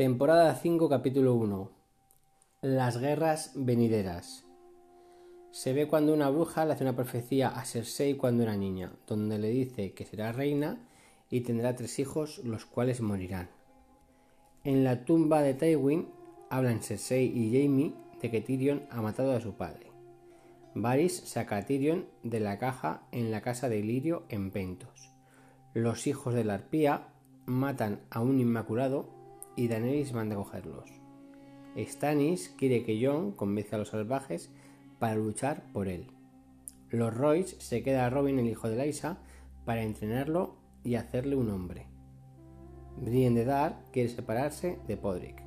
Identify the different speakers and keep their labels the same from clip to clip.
Speaker 1: Temporada 5, capítulo 1. Las guerras venideras. Se ve cuando una bruja le hace una profecía a Cersei cuando era niña, donde le dice que será reina y tendrá tres hijos, los cuales morirán. En la tumba de Tywin hablan Cersei y Jaime de que Tyrion ha matado a su padre. Varys saca a Tyrion de la caja en la casa de Ilirio en Pentos. Los hijos de la arpía matan a un inmaculado y Daenerys manda a cogerlos. Stannis quiere que Jon convenzca a los salvajes para luchar por él. Los Royce se queda a Robin, el hijo de Lysa, para entrenarlo y hacerle un hombre. Brienne de Dar quiere separarse de Podrick.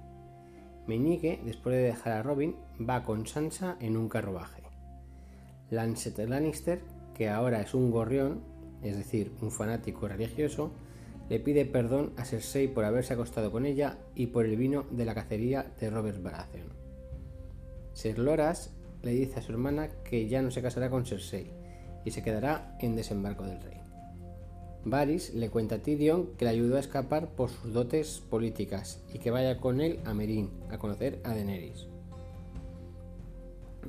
Speaker 1: Meñique, después de dejar a Robin, va con Sansa en un carruaje. Lancet Lannister, que ahora es un gorrión, es decir, un fanático religioso, le pide perdón a Cersei por haberse acostado con ella y por el vino de la cacería de Robert Baratheon. Ser Loras le dice a su hermana que ya no se casará con Cersei y se quedará en desembarco del rey. Varys le cuenta a Tyrion que le ayudó a escapar por sus dotes políticas y que vaya con él a Meereen a conocer a Daenerys.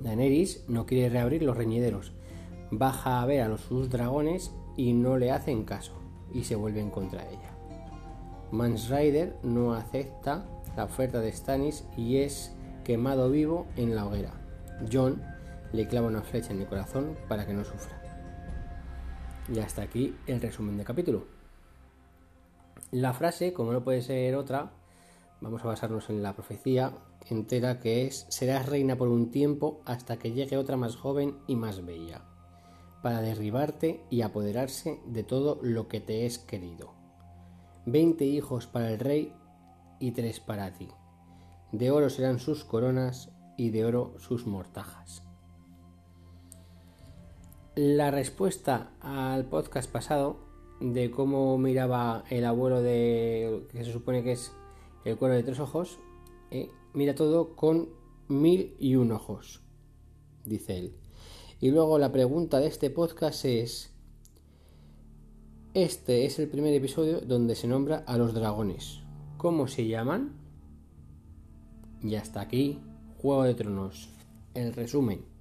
Speaker 1: Daenerys no quiere reabrir los reñideros, baja a ver a los sus dragones y no le hacen caso y se vuelven contra ella. Mans Rider no acepta la oferta de Stannis y es quemado vivo en la hoguera. John le clava una flecha en el corazón para que no sufra. Y hasta aquí el resumen del capítulo. La frase, como no puede ser otra, vamos a basarnos en la profecía entera que es serás reina por un tiempo hasta que llegue otra más joven y más bella para derribarte y apoderarse de todo lo que te es querido. Veinte hijos para el rey y tres para ti. De oro serán sus coronas y de oro sus mortajas. La respuesta al podcast pasado de cómo miraba el abuelo de que se supone que es el cuero de tres ojos, eh, mira todo con mil y un ojos, dice él. Y luego la pregunta de este podcast es, este es el primer episodio donde se nombra a los dragones. ¿Cómo se llaman? Y hasta aquí, Juego de Tronos. El resumen.